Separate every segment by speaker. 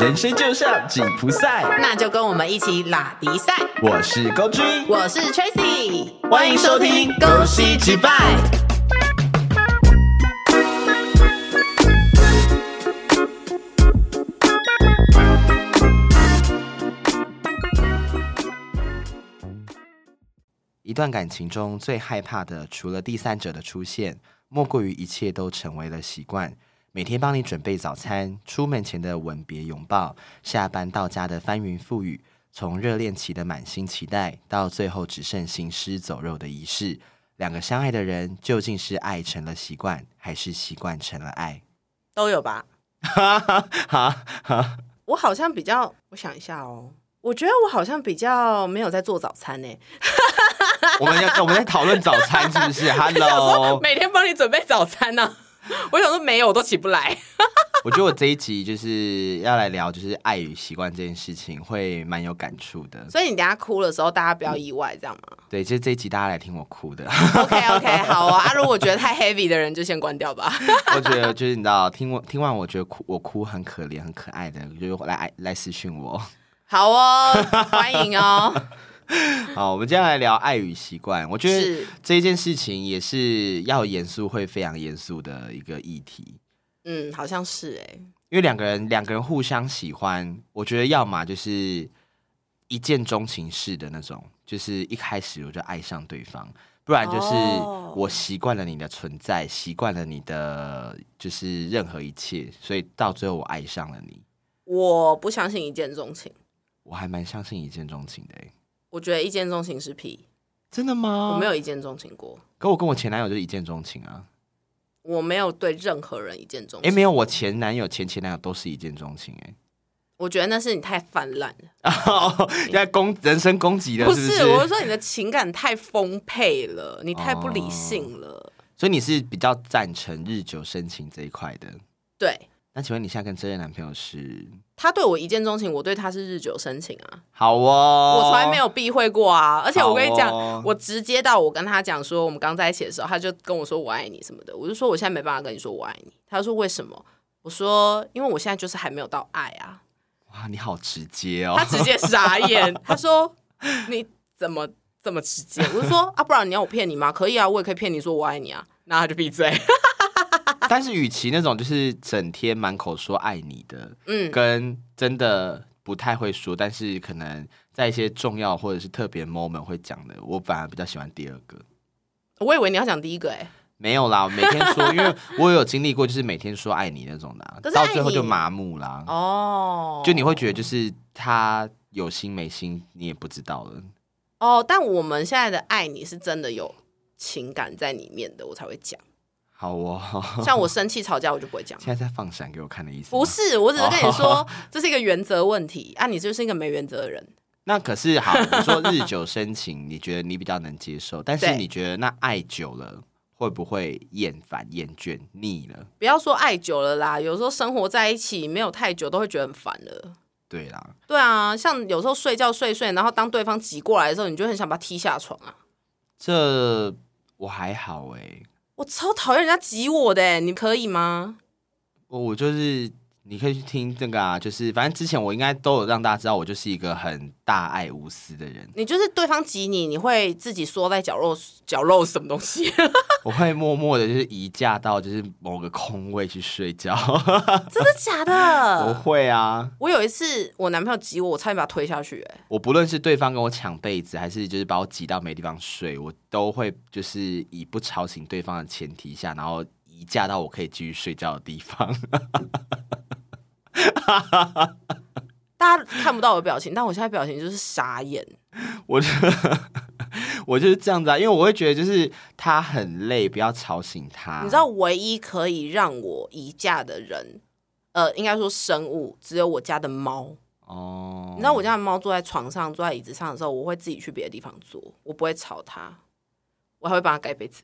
Speaker 1: 人生就像紧箍赛，
Speaker 2: 那就跟我们一起拉迪赛。
Speaker 1: 我是高君，
Speaker 2: 我是 Tracy，
Speaker 1: 欢迎收听恭喜击败。一段感情中最害怕的，除了第三者的出现，莫过于一切都成为了习惯。每天帮你准备早餐，出门前的吻别拥抱，下班到家的翻云覆雨，从热恋期的满心期待，到最后只剩行尸走肉的仪式，两个相爱的人究竟是爱成了习惯，还是习惯成了爱？
Speaker 2: 都有吧？哈哈哈哈我好像比较，我想一下哦，我觉得我好像比较没有在做早餐呢。
Speaker 1: 我们要我们在讨论早餐是不是？Hello，
Speaker 2: 每天帮你准备早餐呢。我想说没有，我都起不来。
Speaker 1: 我觉得我这一集就是要来聊，就是爱与习惯这件事情，会蛮有感触的。
Speaker 2: 所以你等下哭的时候，大家不要意外，这样吗？
Speaker 1: 对，就是这一集大家来听我哭的。
Speaker 2: OK OK，好啊。如果觉得太 heavy 的人，就先关掉吧。
Speaker 1: 我觉得就是你知道，听我听完，我觉得哭我哭很可怜、很可爱的，就来来私讯我。
Speaker 2: 好哦，欢迎哦。
Speaker 1: 好，我们接下来聊爱与习惯。我觉得这一件事情也是要严肃，会非常严肃的一个议题。
Speaker 2: 嗯，好像是哎，
Speaker 1: 因为两个人两个人互相喜欢，我觉得要么就是一见钟情式的那种，就是一开始我就爱上对方；不然就是我习惯了你的存在，习惯了你的就是任何一切，所以到最后我爱上了你。
Speaker 2: 我不相信一见钟情，
Speaker 1: 我还蛮相信一见钟情的哎。
Speaker 2: 我觉得一见钟情是屁，
Speaker 1: 真的吗？
Speaker 2: 我没有一见钟情过。
Speaker 1: 可我跟我前男友就是一见钟情啊。
Speaker 2: 我没有对任何人一见钟情。
Speaker 1: 哎，没有，我前男友、前前男友都是一见钟情。哎，
Speaker 2: 我觉得那是你太泛滥了，
Speaker 1: 在攻人身攻击的，不是？
Speaker 2: 我是说你的情感太丰沛了，你太不理性了。
Speaker 1: 所以你是比较赞成日久生情这一块的，
Speaker 2: 对。
Speaker 1: 那请问你现在跟这任男朋友是？
Speaker 2: 他对我一见钟情，我对他是日久生情啊。
Speaker 1: 好哦，
Speaker 2: 我从来没有避讳过啊。而且我跟你讲，我直接到我跟他讲说，我们刚在一起的时候，他就跟我说我爱你什么的。我就说我现在没办法跟你说我爱你。他说为什么？我说因为我现在就是还没有到爱啊。
Speaker 1: 哇，你好直接哦。
Speaker 2: 他直接傻眼，他说你怎么这么直接？我就说啊，不然你要我骗你吗？可以啊，我也可以骗你说我爱你啊。那他就闭嘴。
Speaker 1: 但是，与其那种就是整天满口说爱你的，嗯，跟真的不太会说，但是可能在一些重要或者是特别 moment 会讲的，我反而比较喜欢第二个。
Speaker 2: 我以为你要讲第一个，哎，
Speaker 1: 没有啦，每天说，因为我有经历过，就是每天说爱你那种的，到最后就麻木啦。哦，就你会觉得就是他有心没心，你也不知道了。
Speaker 2: 哦，但我们现在的爱你是真的有情感在里面的，我才会讲。
Speaker 1: 好哦，
Speaker 2: 像我生气吵架，我就不会讲。
Speaker 1: 现在在放闪给我看的意思？
Speaker 2: 不是，我只是跟你说，这是一个原则问题啊。你就是一个没原则的人。
Speaker 1: 那可是好，你说日久生情，你觉得你比较能接受，但是你觉得那爱久了会不会厌烦、厌倦、腻了？
Speaker 2: 不要说爱久了啦，有时候生活在一起没有太久，都会觉得很烦了。
Speaker 1: 对啦，
Speaker 2: 对啊，像有时候睡觉睡睡，然后当对方挤过来的时候，你就很想把他踢下床啊。
Speaker 1: 这我还好哎。
Speaker 2: 我超讨厌人家挤我的，你可以吗？
Speaker 1: 我我就是。你可以去听这个啊，就是反正之前我应该都有让大家知道，我就是一个很大爱无私的人。
Speaker 2: 你就是对方挤你，你会自己缩在角落角落什么东西？
Speaker 1: 我会默默的，就是移驾到就是某个空位去睡觉。
Speaker 2: 真的假的？
Speaker 1: 我会啊。
Speaker 2: 我有一次我男朋友挤我，我差点把他推下去。哎，
Speaker 1: 我不论是对方跟我抢被子，还是就是把我挤到没地方睡，我都会就是以不吵醒对方的前提下，然后移驾到我可以继续睡觉的地方。
Speaker 2: 大家看不到我的表情，但我现在表情就是傻眼。
Speaker 1: 我就我就是这样子啊，因为我会觉得就是他很累，不要吵醒他。
Speaker 2: 你知道，唯一可以让我移驾的人，呃，应该说生物，只有我家的猫。哦，你知道我家的猫坐在床上、坐在椅子上的时候，我会自己去别的地方坐，我不会吵它，我还会帮它盖被子。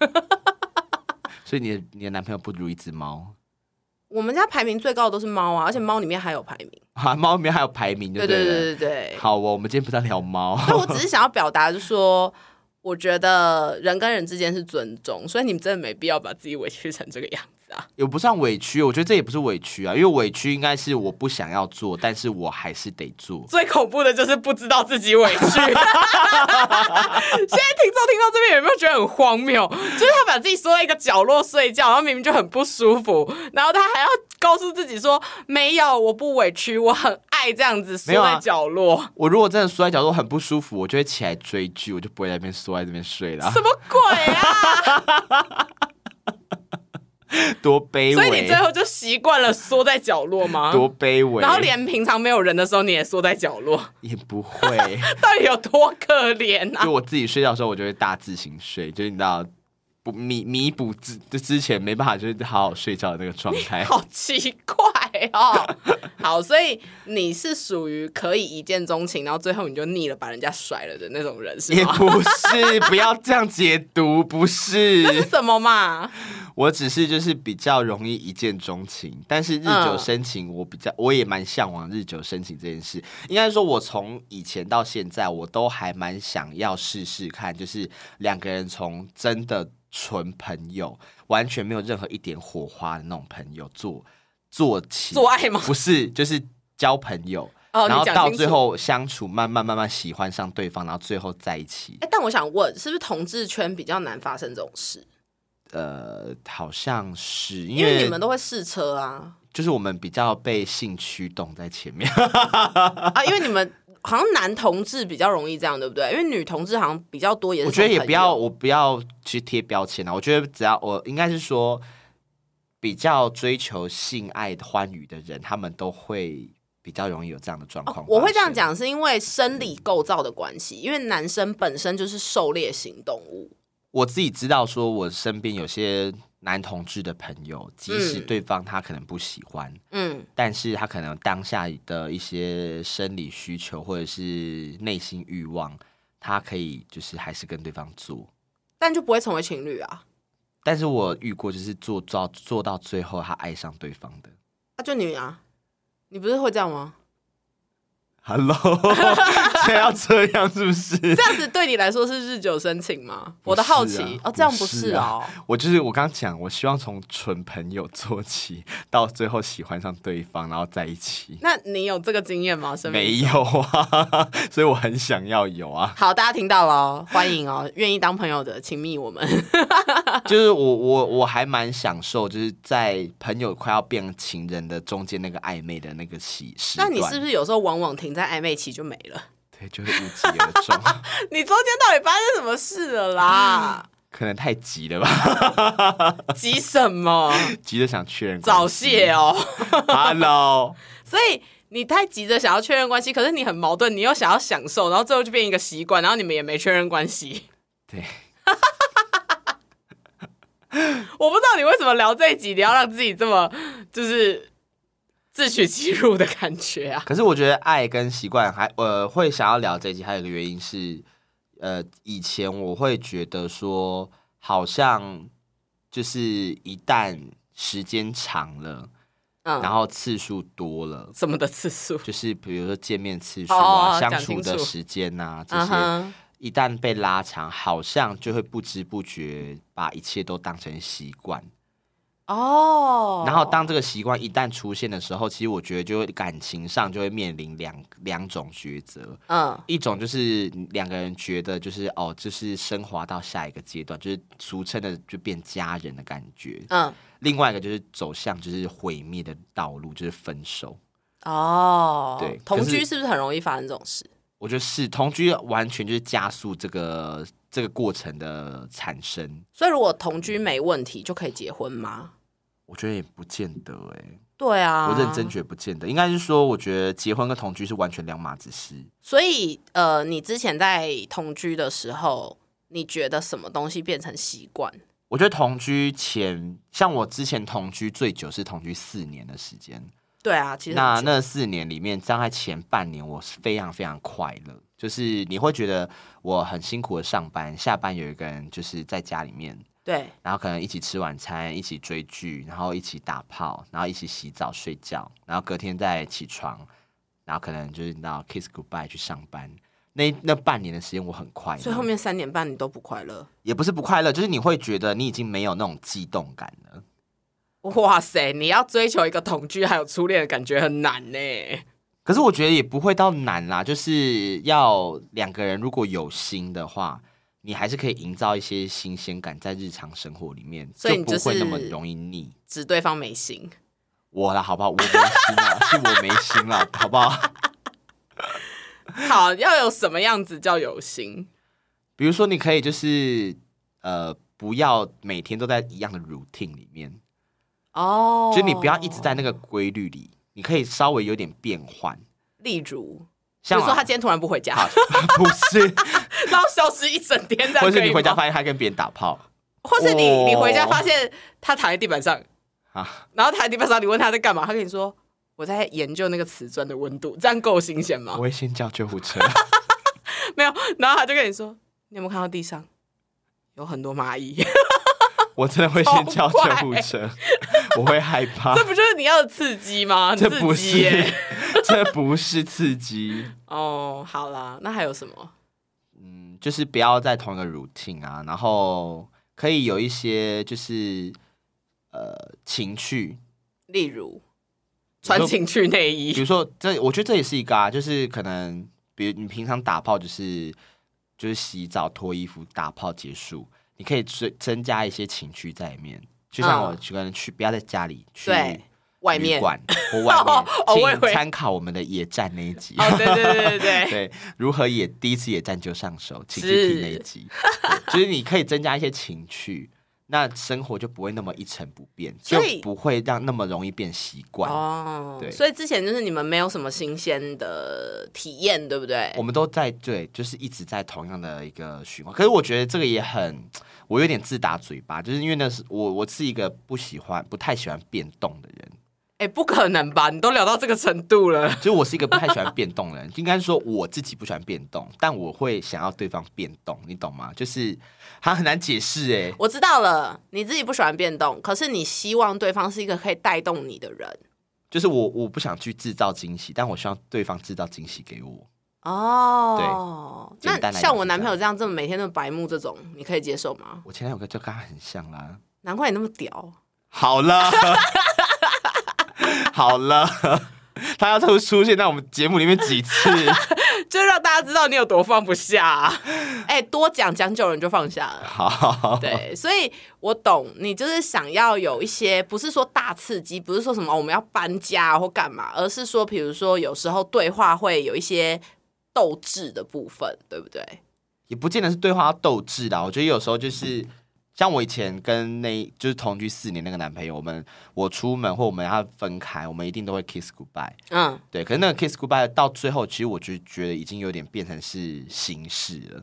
Speaker 1: 所以，你的你的男朋友不如一只猫。
Speaker 2: 我们家排名最高的都是猫啊，而且猫里面还有排名
Speaker 1: 啊，猫里面还有排名，对
Speaker 2: 对对对对。
Speaker 1: 好哦，我们今天不在聊猫，
Speaker 2: 那我只是想要表达，就是说，我觉得人跟人之间是尊重，所以你们真的没必要把自己委屈成这个样子。啊？
Speaker 1: 也不算委屈，我觉得这也不是委屈啊，因为委屈应该是我不想要做，但是我还是得做。
Speaker 2: 最恐怖的就是不知道自己委屈。现在听众听到这边有没有觉得很荒谬？就是他把自己缩在一个角落睡觉，然后明明就很不舒服，然后他还要告诉自己说：“没有，我不委屈，我很爱这样子缩在角落。”
Speaker 1: 我如果真的缩在角落很不舒服，我就会起来追剧，我就不会在那边缩在这边睡了。
Speaker 2: 什么鬼啊！
Speaker 1: 多卑微！
Speaker 2: 所以你最后就习惯了缩在角落吗？
Speaker 1: 多卑微！
Speaker 2: 然后连平常没有人的时候你也缩在角落，
Speaker 1: 也不会。
Speaker 2: 到底有多可怜啊？
Speaker 1: 就我自己睡觉的时候，我就会大字型睡，就是你知道。不弥弥补之之前没办法就是好好睡觉的那个状态，
Speaker 2: 好奇怪哦。好，所以你是属于可以一见钟情，然后最后你就腻了，把人家甩了的那种人是吗？
Speaker 1: 也不是，不要这样解读，不是。
Speaker 2: 那是什么嘛？
Speaker 1: 我只是就是比较容易一见钟情，但是日久生情，我比较我也蛮向往日久生情这件事。应该说，我从以前到现在，我都还蛮想要试试看，就是两个人从真的。纯朋友，完全没有任何一点火花的那种朋友，做做起
Speaker 2: 做爱吗？
Speaker 1: 不是，就是交朋友，然后到最后相处，慢慢慢慢喜欢上对方，然后最后在一起。
Speaker 2: 哎，但我想问，是不是同志圈比较难发生这种事？
Speaker 1: 呃，好像是，
Speaker 2: 因为你们都会试车啊，
Speaker 1: 就是我们比较被性驱动在前面
Speaker 2: 啊，因为你们。好像男同志比较容易这样，对不对？因为女同志好像比较多，也是。
Speaker 1: 我觉得也不要，我不要去贴标签啊。我觉得只要我应该是说，比较追求性爱欢愉的人，他们都会比较容易有这样的状况。
Speaker 2: 我会这样讲，是因为生理构造的关系，因为男生本身就是狩猎型动物。
Speaker 1: 我自己知道，说我身边有些。男同志的朋友，即使对方他可能不喜欢，嗯，但是他可能当下的一些生理需求或者是内心欲望，他可以就是还是跟对方做，
Speaker 2: 但就不会成为情侣啊。
Speaker 1: 但是我遇过，就是做做做到最后，他爱上对方的，
Speaker 2: 啊，就你啊，你不是会这样吗
Speaker 1: ？Hello，现在要这样是不是？
Speaker 2: 这样子对你来说是日久生情吗？我的好奇哦，这样不是哦。
Speaker 1: 我就是我刚刚讲，我希望从纯朋友做起，到最后喜欢上对方，然后在一起。
Speaker 2: 那你有这个经验吗？
Speaker 1: 没有啊，所以我很想要有啊。
Speaker 2: 好，大家听到了，欢迎哦，愿意当朋友的，请密我们。
Speaker 1: 就是我我我还蛮享受，就是在朋友快要变情人的中间那个暧昧的那个喜事。
Speaker 2: 那你是不是有时候往往停在暧昧期就没了？
Speaker 1: 对，就是无疾而终。
Speaker 2: 你中间到底发生什么事了啦？
Speaker 1: 可能太急了吧？
Speaker 2: 急什么？
Speaker 1: 急着想确认
Speaker 2: 早泄哦。
Speaker 1: Hello，
Speaker 2: 所以你太急着想要确认关系，可是你很矛盾，你又想要享受，然后最后就变一个习惯，然后你们也没确认关系。
Speaker 1: 对。
Speaker 2: 我不知道你为什么聊这一集，你要让自己这么就是。自取其辱的感觉啊！
Speaker 1: 可是我觉得爱跟习惯还呃会想要聊这集，还有一个原因是，呃，以前我会觉得说，好像就是一旦时间长了，嗯，然后次数多了，
Speaker 2: 什么的次数，
Speaker 1: 就是比如说见面次数啊，相处的时间啊，这些一旦被拉长，好像就会不知不觉把一切都当成习惯。哦，然后当这个习惯一旦出现的时候，其实我觉得就会感情上就会面临两两种抉择。嗯，一种就是两个人觉得就是哦，就是升华到下一个阶段，就是俗称的就变家人的感觉。嗯，另外一个就是走向就是毁灭的道路，就是分手。
Speaker 2: 哦，
Speaker 1: 对，
Speaker 2: 同居是不是很容易发生这种事？
Speaker 1: 我觉得是，同居完全就是加速这个这个过程的产生。
Speaker 2: 所以如果同居没问题，就可以结婚吗？
Speaker 1: 我觉得也不见得哎，
Speaker 2: 对啊，
Speaker 1: 我认真觉得不见得，应该是说，我觉得结婚跟同居是完全两码子事。
Speaker 2: 所以，呃，你之前在同居的时候，你觉得什么东西变成习惯？
Speaker 1: 我觉得同居前，像我之前同居最久是同居四年的时间。
Speaker 2: 对啊，其实
Speaker 1: 那那四年里面，大概前半年我是非常非常快乐，就是你会觉得我很辛苦的上班，下班有一个人就是在家里面。
Speaker 2: 对，
Speaker 1: 然后可能一起吃晚餐，一起追剧，然后一起打炮，然后一起洗澡睡觉，然后隔天再起床，然后可能就是到 kiss goodbye 去上班。那那半年的时间我很快乐，
Speaker 2: 所以后面三年半你都不快乐，
Speaker 1: 也不是不快乐，就是你会觉得你已经没有那种悸动感了。
Speaker 2: 哇塞，你要追求一个同居还有初恋的感觉很难呢。
Speaker 1: 可是我觉得也不会到难啦，就是要两个人如果有心的话，你还是可以营造一些新鲜感在日常生活里面，
Speaker 2: 所以
Speaker 1: 不会那么容易腻。
Speaker 2: 指对方没心，
Speaker 1: 我啦，好不好？我没心啊，是我没心了，好不好？
Speaker 2: 好，要有什么样子叫有心？
Speaker 1: 比如说，你可以就是呃，不要每天都在一样的 routine 里面哦，就你不要一直在那个规律里。你可以稍微有点变换，
Speaker 2: 例如，比如说他今天突然不回家，
Speaker 1: 不是，
Speaker 2: 然后消失一整天，
Speaker 1: 或是你回家发现他跟别人打炮，
Speaker 2: 或是你你回家发现他躺在地板上啊，然后躺在地板上，你问他在干嘛，他跟你说我在研究那个瓷砖的温度，这样够新鲜吗？
Speaker 1: 我会先叫救护车，
Speaker 2: 没有，然后他就跟你说，你有没有看到地上有很多蚂蚁？
Speaker 1: 我真的会先叫救护车，我会害怕。
Speaker 2: 这不就是你要的刺激吗？
Speaker 1: 这不是，这不是刺激。
Speaker 2: 哦，好啦，那还有什么？
Speaker 1: 嗯，就是不要在同一个 routine 啊，然后可以有一些就是呃情趣，
Speaker 2: 例如穿情趣内衣。
Speaker 1: 比如说，这我觉得这也是一个啊，就是可能，比如你平常打炮就是就是洗澡脱衣服打炮结束。你可以增增加一些情趣在里面，就像我可能去不要在家里去
Speaker 2: 外面
Speaker 1: 馆或外面，请参考我们的野战那一集。
Speaker 2: 对对对对对
Speaker 1: 对，如何野第一次野战就上手，请去听那一集。就是你可以增加一些情趣。那生活就不会那么一成不变，就不会让那么容易变习惯哦。对，
Speaker 2: 所以之前就是你们没有什么新鲜的体验，对不对？
Speaker 1: 我们都在对，就是一直在同样的一个循环。可是我觉得这个也很，我有点自打嘴巴，就是因为那是我，我是一个不喜欢、不太喜欢变动的人。
Speaker 2: 哎，不可能吧？你都聊到这个程度了，
Speaker 1: 就我是一个不太喜欢变动的人。应该说我自己不喜欢变动，但我会想要对方变动，你懂吗？就是他很难解释哎。
Speaker 2: 我知道了，你自己不喜欢变动，可是你希望对方是一个可以带动你的人。
Speaker 1: 就是我，我不想去制造惊喜，但我希望对方制造惊喜给我。哦，对。那
Speaker 2: 像我男朋友这样这么每天都白目这种，你可以接受吗？
Speaker 1: 我前男友就跟他很像啦，
Speaker 2: 难怪你那么屌。
Speaker 1: 好了。好了，他要出出现在我们节目里面几次，
Speaker 2: 就让大家知道你有多放不下。哎，多讲讲久了就放下了。
Speaker 1: 好，
Speaker 2: 对，所以我懂你，就是想要有一些，不是说大刺激，不是说什么我们要搬家或干嘛，而是说，比如说有时候对话会有一些斗志的部分，对不对？
Speaker 1: 也不见得是对话要斗志的，我觉得有时候就是。像我以前跟那就是同居四年那个男朋友，我们我出门或我们要分开，我们一定都会 kiss goodbye。嗯，对。可是那个 kiss goodbye 到最后，其实我就觉得已经有点变成是形式了。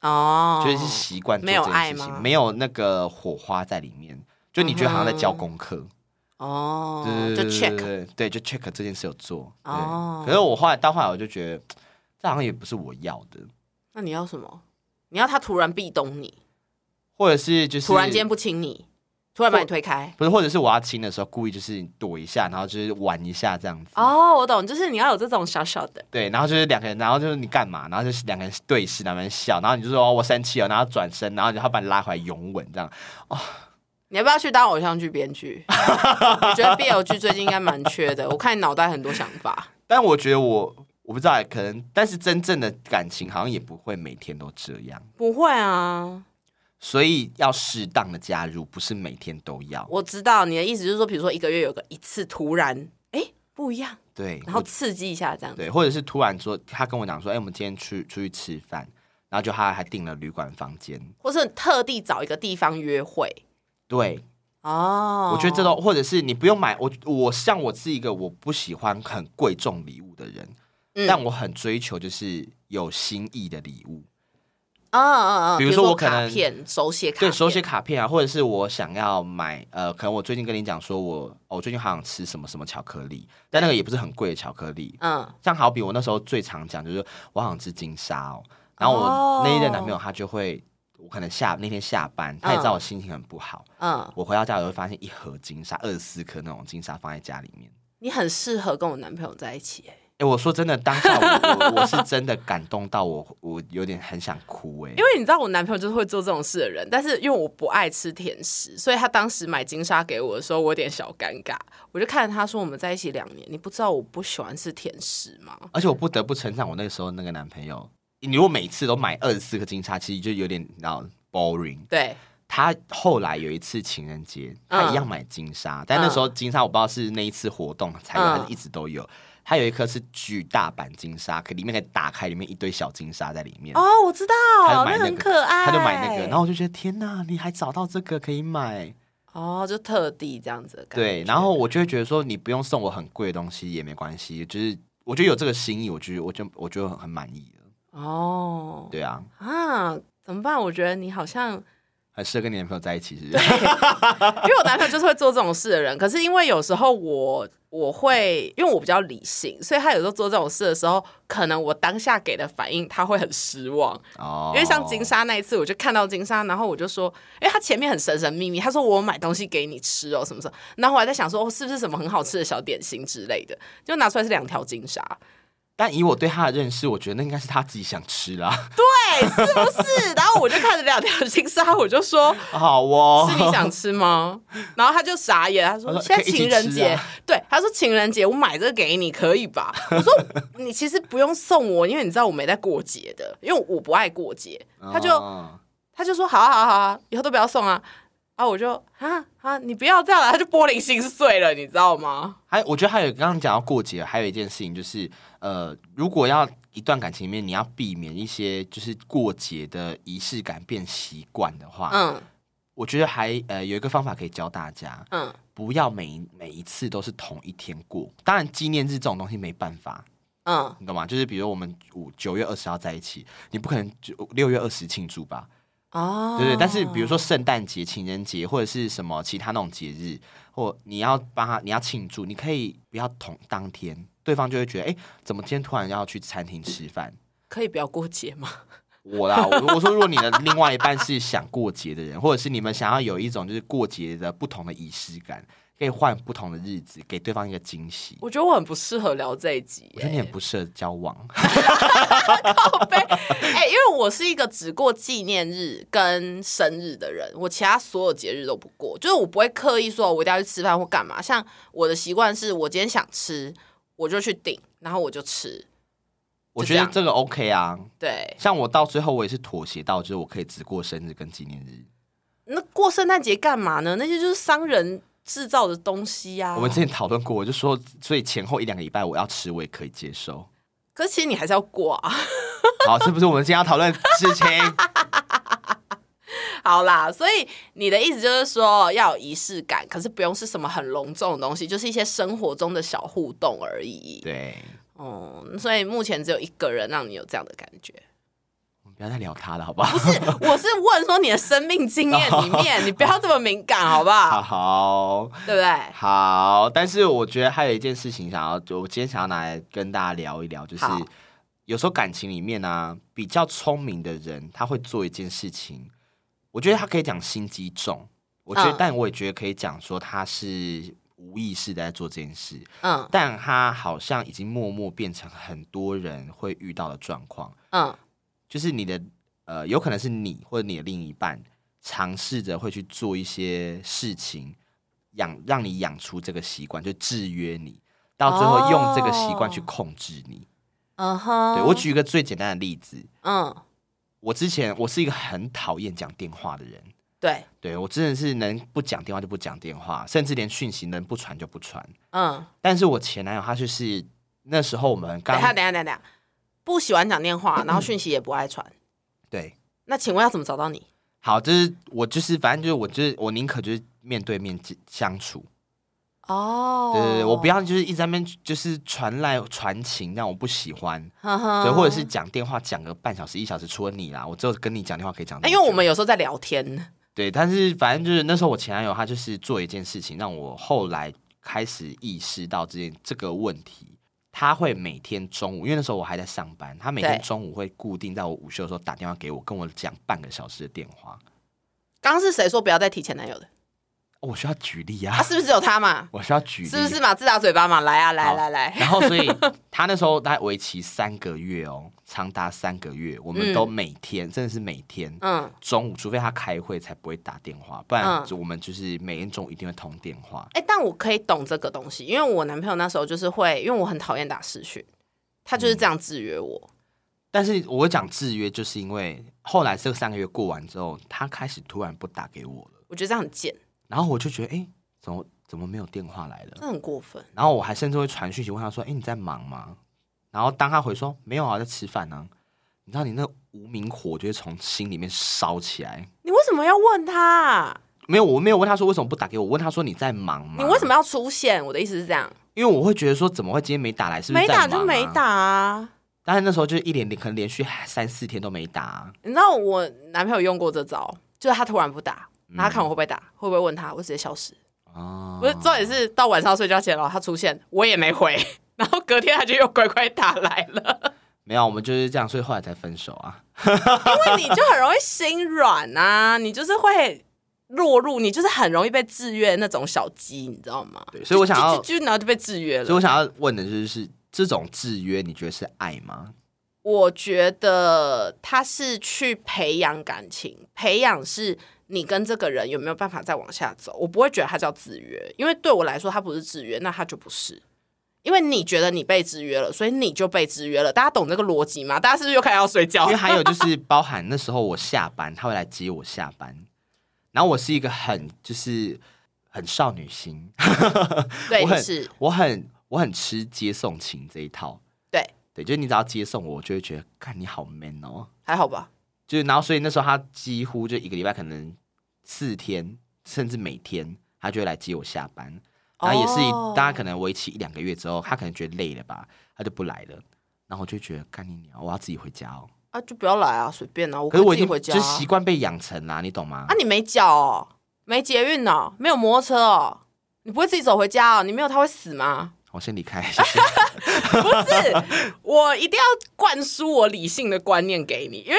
Speaker 1: 哦，就是习惯做这件事情，没有那个火花在里面，就你觉得好像在交功课。哦，对对对对对，对，就 check 这件事有做。哦，可是我后来到后来，我就觉得这好像也不是我要的。
Speaker 2: 那你要什么？你要他突然壁咚你？
Speaker 1: 或者是就是
Speaker 2: 突然间不亲你，突然把你推开，
Speaker 1: 不是，或者是我要亲的时候故意就是躲一下，然后就是玩一下这样子。
Speaker 2: 哦，我懂，就是你要有这种小小的。
Speaker 1: 对，然后就是两个人，然后就是你干嘛，然后就是两个人对视，两个人笑，然后你就说我生气了，然后转身，然后他把你拉回来拥吻这样。哦，
Speaker 2: 你要不要去当偶像剧编剧？我觉得 BL 剧最近应该蛮缺的，我看你脑袋很多想法。
Speaker 1: 但我觉得我我不知道，可能，但是真正的感情好像也不会每天都这样。
Speaker 2: 不会啊。
Speaker 1: 所以要适当的加入，不是每天都要。
Speaker 2: 我知道你的意思，就是说，比如说一个月有个一次突然，哎，不一样，
Speaker 1: 对，
Speaker 2: 然后刺激一下这样，
Speaker 1: 对，或者是突然说，他跟我讲说，哎，我们今天去出去吃饭，然后就他还订了旅馆房间，
Speaker 2: 或是特地找一个地方约会，
Speaker 1: 对，哦，我觉得这都，或者是你不用买，我我像我是一个我不喜欢很贵重礼物的人，但我很追求就是有心意的礼物。
Speaker 2: 啊啊啊！
Speaker 1: 比如说我可能
Speaker 2: 手写卡
Speaker 1: 对手写卡片啊，或者是我想要买呃，可能我最近跟你讲说，我我最近好想吃什么什么巧克力，但那个也不是很贵的巧克力。嗯，像好比我那时候最常讲就是我想吃金沙哦，然后我那一任男朋友他就会，我可能下那天下班，他也知道我心情很不好，嗯，我回到家我会发现一盒金沙二十四颗那种金沙放在家里面。
Speaker 2: 你很适合跟我男朋友在一起哎。
Speaker 1: 哎，我说真的，当下我我是真的感动到我，我有点很想哭哎。
Speaker 2: 因为你知道，我男朋友就是会做这种事的人，但是因为我不爱吃甜食，所以他当时买金沙给我的时候，我有点小尴尬。我就看着他说：“我们在一起两年，你不知道我不喜欢吃甜食吗？”
Speaker 1: 而且我不得不称赞我那个时候那个男朋友，你如果每次都买二十四颗金沙，其实就有点道 boring。
Speaker 2: 对。
Speaker 1: 他后来有一次情人节，他一样买金沙，但那时候金沙我不知道是那一次活动才有，还是一直都有。它有一颗是巨大版金沙，可里面可以打开，里面一堆小金沙在里面。
Speaker 2: 哦，我知道，那很可爱。
Speaker 1: 他就买那个，然后我就觉得天哪，你还找到这个可以买？
Speaker 2: 哦，就特地这样子。
Speaker 1: 对，然后我就会觉得说，你不用送我很贵的东西也没关系，就是我觉得有这个心意，我觉得我就我就很满意了。哦，对啊。
Speaker 2: 啊，怎么办？我觉得你好像。
Speaker 1: 很适合跟你男朋友在一起，是不
Speaker 2: 是？因为我男朋友就是会做这种事的人。可是因为有时候我我会，因为我比较理性，所以他有时候做这种事的时候，可能我当下给的反应他会很失望。哦。因为像金沙那一次，我就看到金沙，然后我就说，因为他前面很神神秘秘，他说我买东西给你吃哦，什么什么。然后我还在想说，哦是不是什么很好吃的小点心之类的？就拿出来是两条金沙。
Speaker 1: 但以我对他的认识，我觉得那应该是他自己想吃啦。
Speaker 2: 对，是不是？然后我就看着两条金沙，我就说：“
Speaker 1: 好哦，
Speaker 2: 是你想吃吗？”然后他就傻眼，他说：“现在情人节，对，他说情人节我买这个给你，可以吧？”我说：“你其实不用送我，因为你知道我没在过节的，因为我不爱过节。”他就他就说：“好好好好，以后都不要送啊。”啊！我就啊啊！你不要这样了，他就玻璃心碎了，你知道吗？
Speaker 1: 还我觉得还有刚刚讲到过节，还有一件事情就是，呃，如果要一段感情里面，你要避免一些就是过节的仪式感变习惯的话，嗯，我觉得还呃有一个方法可以教大家，嗯，不要每每一次都是同一天过。当然纪念日这种东西没办法，嗯，你懂吗？就是比如我们五九月二十号在一起，你不可能就六月二十庆祝吧？哦，对对，但是比如说圣诞节、情人节或者是什么其他那种节日，或你要帮他，你要庆祝，你可以不要同当天，对方就会觉得，哎，怎么今天突然要去餐厅吃饭？
Speaker 2: 可以不要过节吗？
Speaker 1: 我啦，我说如果你的另外一半是想过节的人，或者是你们想要有一种就是过节的不同的仪式感。可以换不同的日子，给对方一个惊喜。
Speaker 2: 我觉得我很不适合聊这一集，
Speaker 1: 我觉得你很不适合交往。
Speaker 2: 靠背，哎，因为我是一个只过纪念日跟生日的人，我其他所有节日都不过。就是我不会刻意说我一定要去吃饭或干嘛。像我的习惯是，我今天想吃，我就去订，然后我就吃。
Speaker 1: 我觉得这个 OK 啊。
Speaker 2: 对，
Speaker 1: 像我到最后我也是妥协到，就是我可以只过生日跟纪念日。
Speaker 2: 那过圣诞节干嘛呢？那些就是商人。制造的东西呀，
Speaker 1: 我们之前讨论过，我就说，所以前后一两个礼拜我要吃，我也可以接受。
Speaker 2: 可是其实你还是要过啊。
Speaker 1: 好，是不是我们今天要讨论事情？
Speaker 2: 好啦，所以你的意思就是说要有仪式感，可是不用是什么很隆重的东西，就是一些生活中的小互动而已。
Speaker 1: 对，
Speaker 2: 哦，所以目前只有一个人让你有这样的感觉。
Speaker 1: 不要再聊他了，好不好？
Speaker 2: 不是，我是问说你的生命经验里面，你不要这么敏感，好不好？好，
Speaker 1: 好
Speaker 2: 对不对？
Speaker 1: 好，但是我觉得还有一件事情想要，就我今天想要拿来跟大家聊一聊，就是有时候感情里面呢，比较聪明的人，他会做一件事情，我觉得他可以讲心机重，我觉得，但我也觉得可以讲说他是无意识的在做这件事，嗯，但他好像已经默默变成很多人会遇到的状况，嗯。就是你的呃，有可能是你或者你的另一半尝试着会去做一些事情，养让你养出这个习惯，就制约你，到最后用这个习惯去控制你。嗯哼，对我举一个最简单的例子，嗯，我之前我是一个很讨厌讲电话的人，
Speaker 2: 对，
Speaker 1: 对我真的是能不讲电话就不讲电话，甚至连讯息能不传就不传。嗯，但是我前男友他就是那时候我们刚，
Speaker 2: 等下等下等下。不喜欢讲电话，然后讯息也不爱传。
Speaker 1: 对，
Speaker 2: 那请问要怎么找到你？
Speaker 1: 好，就是我就是反正就是我就是我宁可就是面对面相处。哦，对对对，我不要就是一直在那边就是传来传情，让我不喜欢。对，或者是讲电话讲个半小时一小时，除了你啦，我只有跟你讲电话可以讲。
Speaker 2: 因为我们有时候在聊天。
Speaker 1: 对，但是反正就是那时候我前男友他就是做一件事情，让我后来开始意识到这件这个问题。他会每天中午，因为那时候我还在上班，他每天中午会固定在我午休的时候打电话给我，跟我讲半个小时的电话。
Speaker 2: 刚刚是谁说不要再提前男友的？
Speaker 1: 我需要举例啊！
Speaker 2: 他是不是只有他嘛？
Speaker 1: 我需要举例，
Speaker 2: 是不是嘛？自打嘴巴嘛，来啊，来来来。
Speaker 1: 然后，所以 他那时候大概为期三个月哦，长达三个月，我们都每天，真的是每天，嗯，中午除非他开会才不会打电话，不然我们就是每天中午一定会通电话。
Speaker 2: 哎，但我可以懂这个东西，因为我男朋友那时候就是会，因为我很讨厌打视讯，他就是这样制约我。
Speaker 1: 但是我讲制约，就是因为后来这三个月过完之后，他开始突然不打给我了，
Speaker 2: 我觉得这样很贱。
Speaker 1: 然后我就觉得，哎，怎么怎么没有电话来了？
Speaker 2: 这很过分。
Speaker 1: 然后我还甚至会传讯息问他说，哎，你在忙吗？然后当他回说没有啊，在吃饭呢。你知道，你那无名火就会从心里面烧起来。
Speaker 2: 你为什么要问他？
Speaker 1: 没有，我没有问他说为什么不打给我。问他说你在忙吗？
Speaker 2: 你为什么要出现？我的意思是这样，
Speaker 1: 因为我会觉得说，怎么会今天没打来？是不是
Speaker 2: 没打就没打啊？
Speaker 1: 但是那时候就一连可能连续三四天都没打。
Speaker 2: 你知道我男朋友用过这招，就是他突然不打。然后看我会不会打，会不会问他，我直接消失。哦，不是，重点是到晚上睡觉前了，他出现，我也没回，然后隔天他就又乖乖打来了。
Speaker 1: 没有，我们就是这样，所以后来才分手啊。
Speaker 2: 因为你就很容易心软啊，你就是会落入，你就是很容易被制约那种小鸡，你知道吗？
Speaker 1: 对，所以我想要
Speaker 2: 就然后就被制约了。
Speaker 1: 所以我想要问的就是，是这种制约，你觉得是爱吗？
Speaker 2: 我觉得他是去培养感情，培养是。你跟这个人有没有办法再往下走？我不会觉得他叫制约，因为对我来说他不是制约，那他就不是。因为你觉得你被制约了，所以你就被制约了。大家懂这个逻辑吗？大家是不是又开始要睡觉？
Speaker 1: 因为还有就是包含那时候我下班，他会来接我下班，然后我是一个很就是很少女心，
Speaker 2: 对，
Speaker 1: 我很我很我很吃接送情这一套。
Speaker 2: 对
Speaker 1: 对，就是你只要接送我，我就会觉得，看你好 man 哦，
Speaker 2: 还好吧。
Speaker 1: 就是然后，所以那时候他几乎就一个礼拜可能四天，甚至每天他就会来接我下班。然后也是大家可能为期一两个月之后，他可能觉得累了吧，他就不来了。然后我就觉得干你娘，我要自己回家哦。
Speaker 2: 啊，就不要来啊，随便啊。我
Speaker 1: 可是我已
Speaker 2: 经回家，
Speaker 1: 就习惯被养成啦，你懂吗？
Speaker 2: 啊，你没脚哦，没捷运哦，没有摩托车哦，你不会自己走回家哦？你没有他会死吗？
Speaker 1: 我先离开。
Speaker 2: 不是，我一定要灌输我理性的观念给你，因为。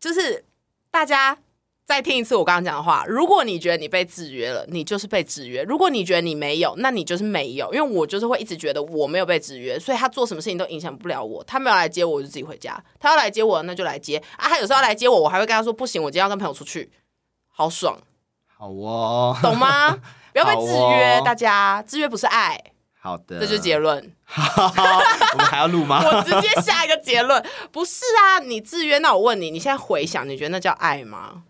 Speaker 2: 就是大家再听一次我刚刚讲的话。如果你觉得你被制约了，你就是被制约；如果你觉得你没有，那你就是没有。因为我就是会一直觉得我没有被制约，所以他做什么事情都影响不了我。他没有来接我，我就自己回家；他要来接我，那就来接啊。他有时候要来接我，我还会跟他说：“不行，我今天要跟朋友出去，好爽。”
Speaker 1: 好哦，
Speaker 2: 懂吗？不要被制约，大家制约不是爱。
Speaker 1: 好的，
Speaker 2: 这就是结论。
Speaker 1: 我们还要录吗？
Speaker 2: 我直接下一个结论，不是啊？你制约，那我问你，你现在回想，你觉得那叫爱吗？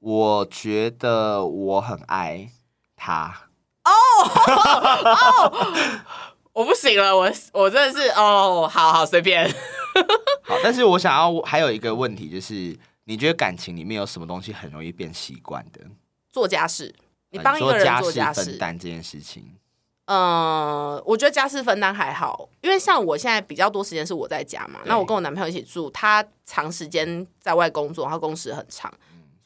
Speaker 1: 我觉得我很爱他。
Speaker 2: 哦哦，我不行了，我我真的是哦，好好随便。
Speaker 1: 好，但是我想要还有一个问题，就是你觉得感情里面有什么东西很容易变习惯的？
Speaker 2: 做家事，你帮一个人做
Speaker 1: 家事分担这件事情。
Speaker 2: 嗯，我觉得家事分担还好，因为像我现在比较多时间是我在家嘛，那我跟我男朋友一起住，他长时间在外工作，他工时很长，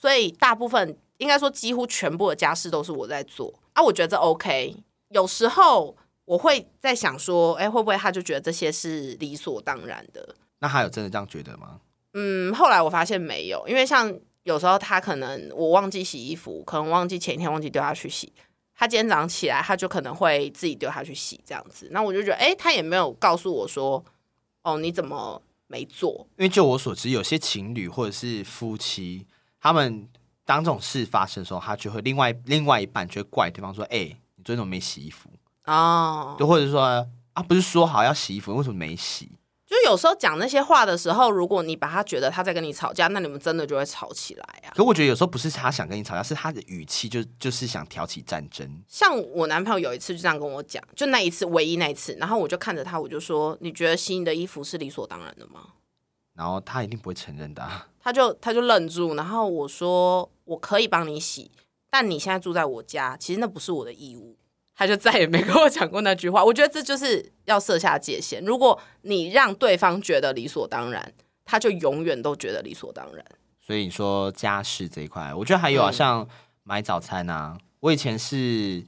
Speaker 2: 所以大部分应该说几乎全部的家事都是我在做啊。我觉得这 OK，有时候我会在想说，哎，会不会他就觉得这些是理所当然的？
Speaker 1: 那他有真的这样觉得吗？
Speaker 2: 嗯，后来我发现没有，因为像有时候他可能我忘记洗衣服，可能忘记前一天忘记丢他去洗。他今天早上起来，他就可能会自己丢他去洗这样子。那我就觉得，哎，他也没有告诉我说，哦，你怎么没做？
Speaker 1: 因为就我所知，有些情侣或者是夫妻，他们当这种事发生的时候，他就会另外另外一半就会怪对方说，哎，你昨天怎么没洗衣服？哦，就或者说啊，不是说好要洗衣服，为什么没洗？
Speaker 2: 就有时候讲那些话的时候，如果你把他觉得他在跟你吵架，那你们真的就会吵起来啊。
Speaker 1: 可我觉得有时候不是他想跟你吵架，是他的语气就就是想挑起战争。
Speaker 2: 像我男朋友有一次就这样跟我讲，就那一次唯一那一次，然后我就看着他，我就说：“你觉得洗你的衣服是理所当然的吗？”
Speaker 1: 然后他一定不会承认的。
Speaker 2: 他就他就愣住，然后我说：“我可以帮你洗，但你现在住在我家，其实那不是我的义务。”他就再也没跟我讲过那句话。我觉得这就是要设下界限。如果你让对方觉得理所当然，他就永远都觉得理所当然。
Speaker 1: 所以你说家事这一块，我觉得还有啊，像买早餐啊。我以前是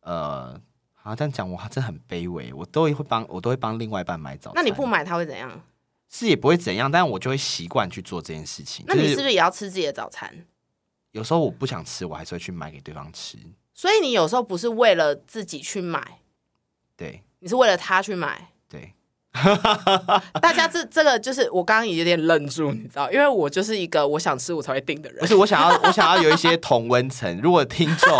Speaker 1: 呃，好像讲我真的很卑微，我都会帮我都会帮另外一半买早餐。
Speaker 2: 那你不买他会怎样？
Speaker 1: 是也不会怎样，但是我就会习惯去做这件事情。
Speaker 2: 那你是不是也要吃自己的早餐？
Speaker 1: 有时候我不想吃，我还是会去买给对方吃。
Speaker 2: 所以你有时候不是为了自己去买，
Speaker 1: 对，
Speaker 2: 你是为了他去买。
Speaker 1: 对，
Speaker 2: 大家这这个就是我刚刚也有点愣住，你知道，因为我就是一个我想吃我才会订的人。
Speaker 1: 不是我想要，我想要有一些同温层。如果听众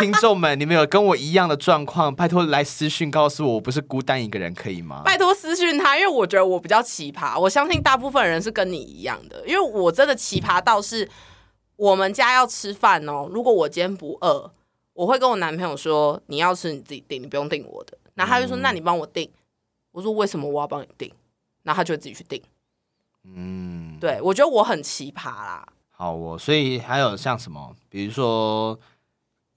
Speaker 1: 听众们，你们有跟我一样的状况，拜托来私讯告诉我，我不是孤单一个人，可以吗？
Speaker 2: 拜托私讯他，因为我觉得我比较奇葩。我相信大部分人是跟你一样的，因为我真的奇葩到是，我们家要吃饭哦。如果我今天不饿，我会跟我男朋友说：“你要吃你自己订，你不用订我的。”然后他就说：“那你帮我订。”我说：“为什么我要帮你订？”然后他就自己去订。嗯，对，我觉得我很奇葩啦。
Speaker 1: 好，我所以还有像什么，比如说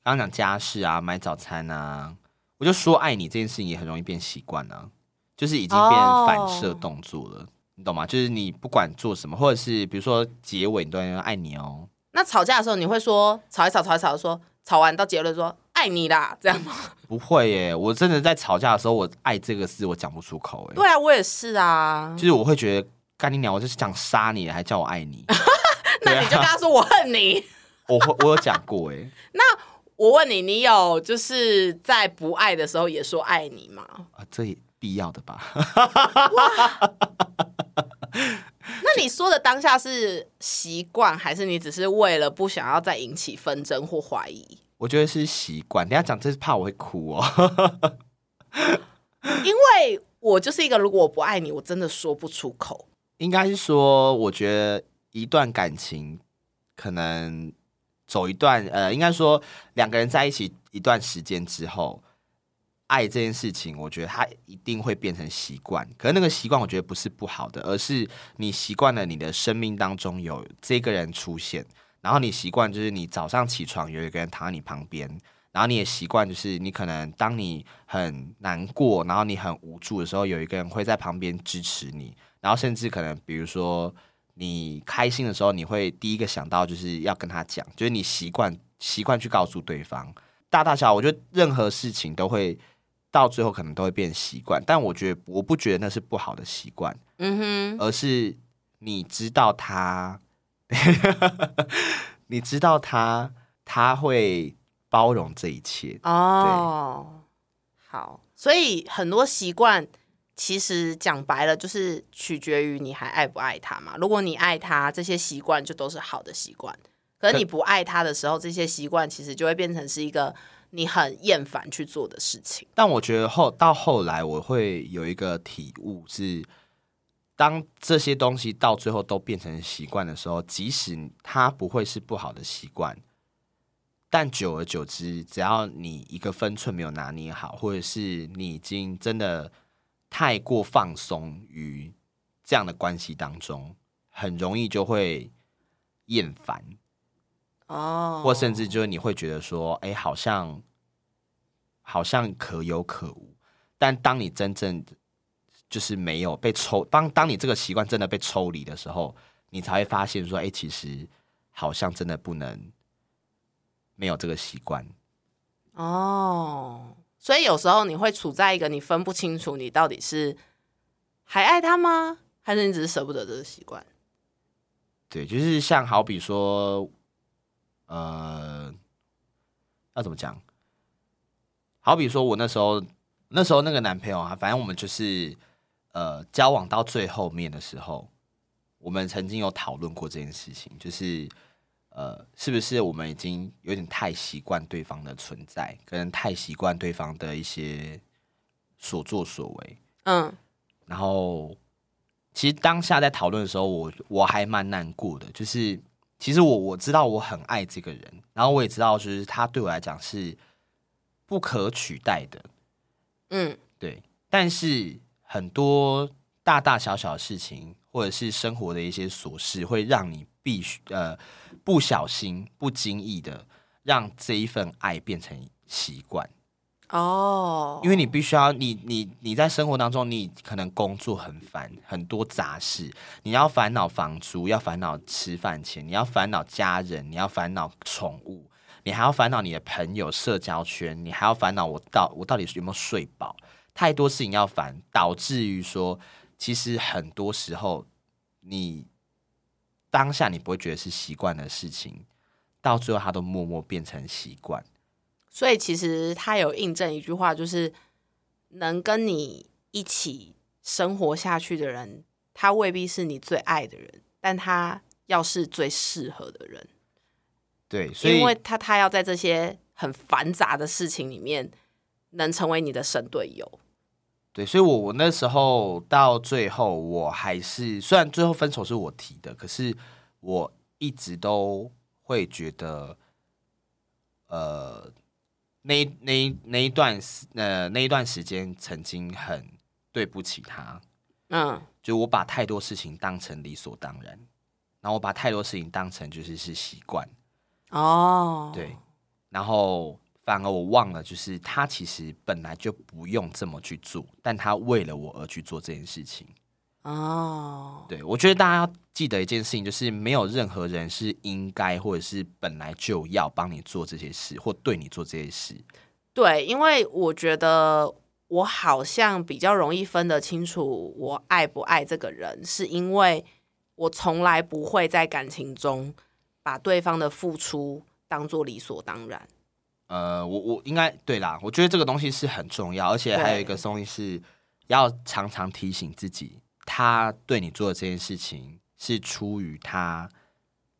Speaker 1: 刚刚讲家事啊，买早餐啊，我就说爱你这件事情也很容易变习惯啊，就是已经变反射动作了，你懂吗？就是你不管做什么，或者是比如说结尾，你都要爱你哦。
Speaker 2: 那吵架的时候，你会说吵一吵，吵一吵，说吵完到结论说爱你啦，这样吗？
Speaker 1: 不会耶，我真的在吵架的时候，我爱这个字我讲不出口哎。
Speaker 2: 对啊，我也是啊。
Speaker 1: 就是我会觉得干你鸟，我就是想杀你，还叫我爱你。
Speaker 2: 那你就跟他说我恨你。
Speaker 1: 我会 我有讲过哎。
Speaker 2: 那我问你，你有就是在不爱的时候也说爱你吗？
Speaker 1: 啊，这也必要的吧。
Speaker 2: 那你说的当下是习惯，还是你只是为了不想要再引起纷争或怀疑？
Speaker 1: 我觉得是习惯。等下讲这是怕我会哭哦，
Speaker 2: 因为我就是一个如果我不爱你，我真的说不出口。
Speaker 1: 应该是说，我觉得一段感情可能走一段，呃，应该说两个人在一起一段时间之后。爱这件事情，我觉得它一定会变成习惯。可是那个习惯，我觉得不是不好的，而是你习惯了你的生命当中有这个人出现，然后你习惯就是你早上起床有一个人躺在你旁边，然后你也习惯就是你可能当你很难过，然后你很无助的时候，有一个人会在旁边支持你，然后甚至可能比如说你开心的时候，你会第一个想到就是要跟他讲，就是你习惯习惯去告诉对方，大大小，我觉得任何事情都会。到最后可能都会变习惯，但我觉得我不觉得那是不好的习惯，嗯哼，而是你知道他，你知道他他会包容这一切哦。
Speaker 2: 好，所以很多习惯其实讲白了就是取决于你还爱不爱他嘛。如果你爱他，这些习惯就都是好的习惯；，可是你不爱他的时候，这些习惯其实就会变成是一个。你很厌烦去做的事情，
Speaker 1: 但我觉得后到后来，我会有一个体悟是，当这些东西到最后都变成习惯的时候，即使它不会是不好的习惯，但久而久之，只要你一个分寸没有拿捏好，或者是你已经真的太过放松于这样的关系当中，很容易就会厌烦。哦，或甚至就是你会觉得说，哎，好像好像可有可无，但当你真正就是没有被抽，当当你这个习惯真的被抽离的时候，你才会发现说，哎，其实好像真的不能没有这个习惯。
Speaker 2: 哦，所以有时候你会处在一个你分不清楚，你到底是还爱他吗，还是你只是舍不得这个习惯？
Speaker 1: 对，就是像好比说。呃，要怎么讲？好比说，我那时候那时候那个男朋友啊，反正我们就是呃交往到最后面的时候，我们曾经有讨论过这件事情，就是呃，是不是我们已经有点太习惯对方的存在，可能太习惯对方的一些所作所为，嗯，然后其实当下在讨论的时候，我我还蛮难过的，就是。其实我我知道我很爱这个人，然后我也知道就是他对我来讲是不可取代的，嗯，对。但是很多大大小小的事情，或者是生活的一些琐事，会让你必须呃不小心、不经意的让这一份爱变成习惯。哦，因为你必须要你你你在生活当中，你可能工作很烦，很多杂事，你要烦恼房租，要烦恼吃饭钱，你要烦恼家人，你要烦恼宠物，你还要烦恼你的朋友社交圈，你还要烦恼我到我到底有没有睡饱，太多事情要烦，导致于说，其实很多时候你当下你不会觉得是习惯的事情，到最后他都默默变成习惯。
Speaker 2: 所以其实他有印证一句话，就是能跟你一起生活下去的人，他未必是你最爱的人，但他要是最适合的人。
Speaker 1: 对，所以
Speaker 2: 因为他他要在这些很繁杂的事情里面，能成为你的神队友。
Speaker 1: 对，所以我我那时候到最后，我还是虽然最后分手是我提的，可是我一直都会觉得，呃，那那那一段时呃那一段时间曾经很对不起他，嗯，就我把太多事情当成理所当然，然后我把太多事情当成就是是习惯，哦，对，然后。反而我忘了，就是他其实本来就不用这么去做，但他为了我而去做这件事情。哦，对，我觉得大家要记得一件事情，就是没有任何人是应该或者是本来就要帮你做这些事，或对你做这些事。
Speaker 2: 对，因为我觉得我好像比较容易分得清楚我爱不爱这个人，是因为我从来不会在感情中把对方的付出当做理所当然。
Speaker 1: 呃，我我应该对啦，我觉得这个东西是很重要，而且还有一个东西是要常常提醒自己，他对你做的这件事情是出于他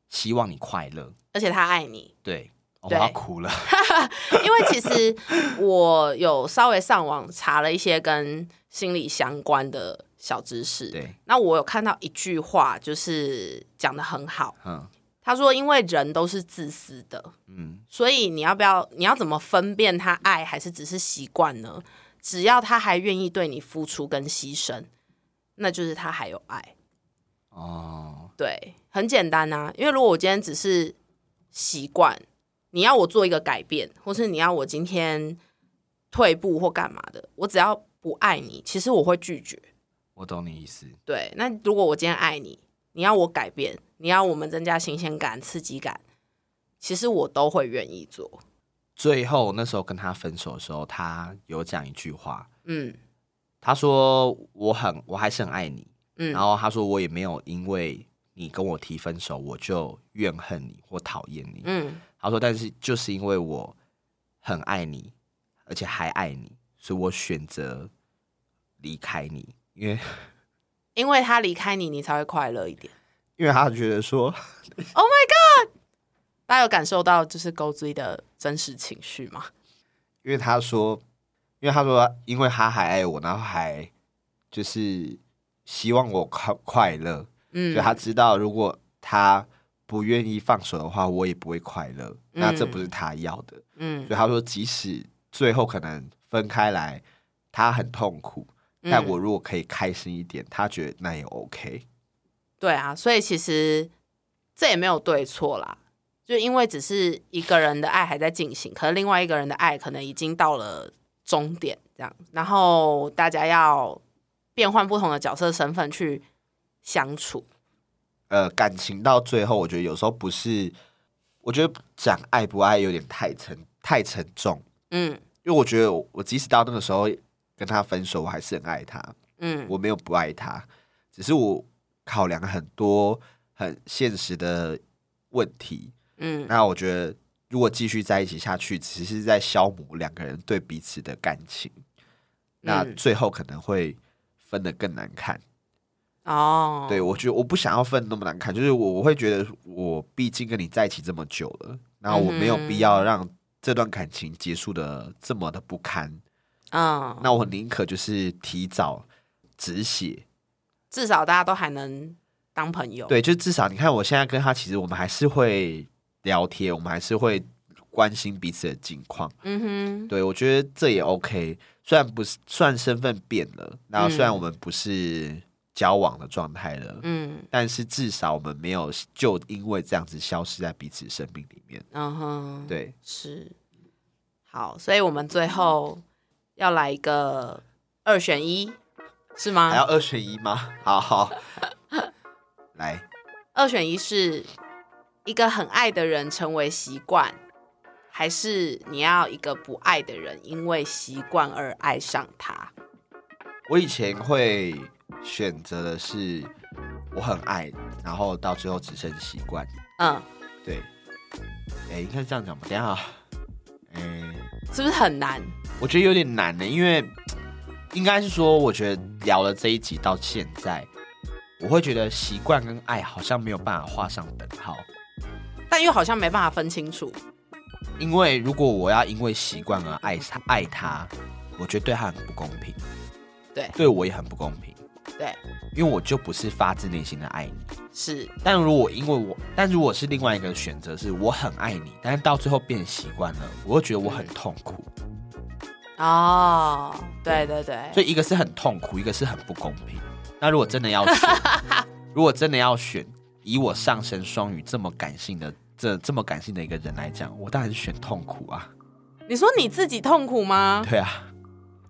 Speaker 1: 希望你快乐，
Speaker 2: 而且他爱你。
Speaker 1: 对，我要哭了，
Speaker 2: 因为其实我有稍微上网查了一些跟心理相关的小知识，
Speaker 1: 对，
Speaker 2: 那我有看到一句话，就是讲的很好，嗯。他说：“因为人都是自私的，嗯，所以你要不要？你要怎么分辨他爱还是只是习惯呢？只要他还愿意对你付出跟牺牲，那就是他还有爱。哦，对，很简单啊。因为如果我今天只是习惯，你要我做一个改变，或是你要我今天退步或干嘛的，我只要不爱你，其实我会拒绝。
Speaker 1: 我懂你意思。
Speaker 2: 对，那如果我今天爱你，你要我改变。”你要我们增加新鲜感、刺激感，其实我都会愿意做。
Speaker 1: 最后那时候跟他分手的时候，他有讲一句话，嗯，他说我很我还是很爱你，嗯，然后他说我也没有因为你跟我提分手，我就怨恨你或讨厌你，嗯，他说但是就是因为我很爱你，而且还爱你，所以我选择离开你，因为
Speaker 2: 因为他离开你，你才会快乐一点。
Speaker 1: 因为他觉得说，
Speaker 2: Oh my God，大家有感受到就是勾追的真实情绪吗？
Speaker 1: 因为他说，因为他说，因为他还爱我，然后还就是希望我快快乐，嗯，所以他知道如果他不愿意放手的话，我也不会快乐，那这不是他要的，嗯，所以他说，即使最后可能分开来，他很痛苦，但我如果可以开心一点，他觉得那也 OK。
Speaker 2: 对啊，所以其实这也没有对错啦，就因为只是一个人的爱还在进行，可是另外一个人的爱可能已经到了终点，这样，然后大家要变换不同的角色身份去相处。
Speaker 1: 呃，感情到最后，我觉得有时候不是，我觉得讲爱不爱有点太沉太沉重。嗯，因为我觉得我即使到那个时候跟他分手，我还是很爱他。嗯，我没有不爱他，只是我。考量很多很现实的问题，嗯，那我觉得如果继续在一起下去，只是在消磨两个人对彼此的感情，那最后可能会分的更难看。哦，对我觉得我不想要分那么难看，就是我我会觉得我毕竟跟你在一起这么久了，然后我没有必要让这段感情结束的这么的不堪。嗯，那我宁可就是提早止血。
Speaker 2: 至少大家都还能当朋友。
Speaker 1: 对，就至少你看，我现在跟他其实我们还是会聊天，我们还是会关心彼此的近况。嗯哼，对我觉得这也 OK。虽然不是算身份变了，然后虽然我们不是交往的状态了，嗯，但是至少我们没有就因为这样子消失在彼此生命里面。嗯哼，对，
Speaker 2: 是好，所以我们最后要来一个二选一。是吗？
Speaker 1: 还要二选一吗？好 好，来，
Speaker 2: 二选一是一个很爱的人成为习惯，还是你要一个不爱的人因为习惯而爱上他？
Speaker 1: 我以前会选择的是我很爱，然后到最后只剩习惯。嗯，对。哎，应该是这样讲吧？等下，
Speaker 2: 哎，是不是很难？
Speaker 1: 我觉得有点难呢，因为应该是说，我觉得聊了这一集到现在，我会觉得习惯跟爱好像没有办法画上等号，
Speaker 2: 但又好像没办法分清楚。
Speaker 1: 因为如果我要因为习惯而爱他，爱他，我觉得对他很不公平，
Speaker 2: 对，
Speaker 1: 对我也很不公平。
Speaker 2: 对，
Speaker 1: 因为我就不是发自内心的爱你，
Speaker 2: 是。
Speaker 1: 但如果因为我，但如果是另外一个选择，是我很爱你，但是到最后变习惯了，我会觉得我很痛苦。
Speaker 2: 哦，对对对。
Speaker 1: 所以一个是很痛苦，一个是很不公平。那如果真的要选，如果真的要选，以我上升双鱼这么感性的这这么感性的一个人来讲，我当然是选痛苦啊。
Speaker 2: 你说你自己痛苦吗？
Speaker 1: 对啊，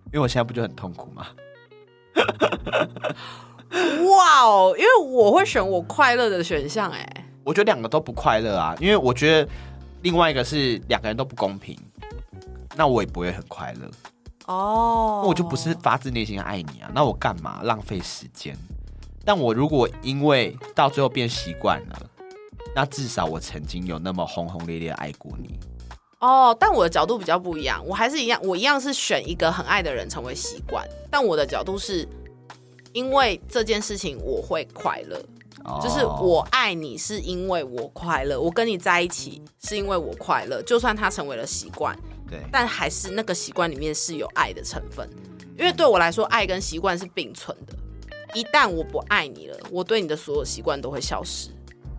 Speaker 1: 因为我现在不就很痛苦吗？
Speaker 2: 哇哦！因为我会选我快乐的选项，哎，
Speaker 1: 我觉得两个都不快乐啊，因为我觉得另外一个是两个人都不公平，那我也不会很快乐哦。那我就不是发自内心爱你啊，那我干嘛浪费时间？但我如果因为到最后变习惯了，那至少我曾经有那么轰轰烈烈爱过你。
Speaker 2: 哦，但我的角度比较不一样，我还是一样，我一样是选一个很爱的人成为习惯。但我的角度是，因为这件事情我会快乐，就是我爱你是因为我快乐，我跟你在一起是因为我快乐。就算它成为了习惯，
Speaker 1: 对，
Speaker 2: 但还是那个习惯里面是有爱的成分。因为对我来说，爱跟习惯是并存的。一旦我不爱你了，我对你的所有习惯都会消失。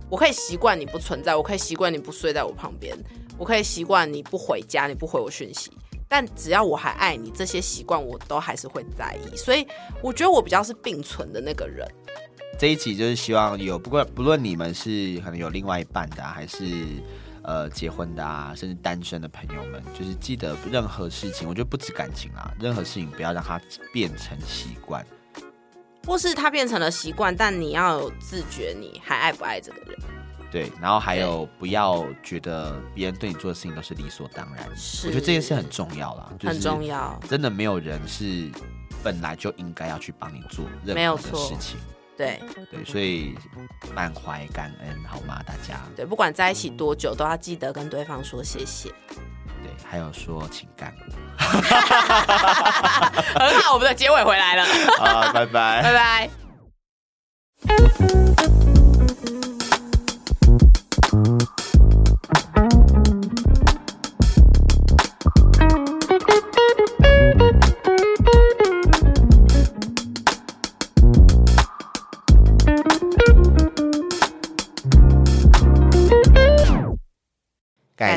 Speaker 2: 我可以习惯你不存在，我可以习惯你不睡在我旁边。我可以习惯你不回家，你不回我讯息，但只要我还爱你，这些习惯我都还是会在意。所以我觉得我比较是并存的那个人。
Speaker 1: 这一集就是希望有不管不论你们是可能有另外一半的，还是呃结婚的啊，甚至单身的朋友们，就是记得任何事情，我觉得不止感情啊，任何事情不要让它变成习惯，
Speaker 2: 或是它变成了习惯，但你要有自觉，你还爱不爱这个人。
Speaker 1: 对，然后还有不要觉得别人对你做的事情都是理所当然。是，我觉得这件事很重要啦，
Speaker 2: 很重要。
Speaker 1: 真的没有人是本来就应该要去帮你做任何的事情。
Speaker 2: 对
Speaker 1: 对，所以满怀感恩，好吗？大家
Speaker 2: 对，不管在一起多久，都要记得跟对方说谢谢。
Speaker 1: 对，还有说请干我。
Speaker 2: 很好，我们的结尾回来了。
Speaker 1: 好，拜拜，
Speaker 2: 拜拜。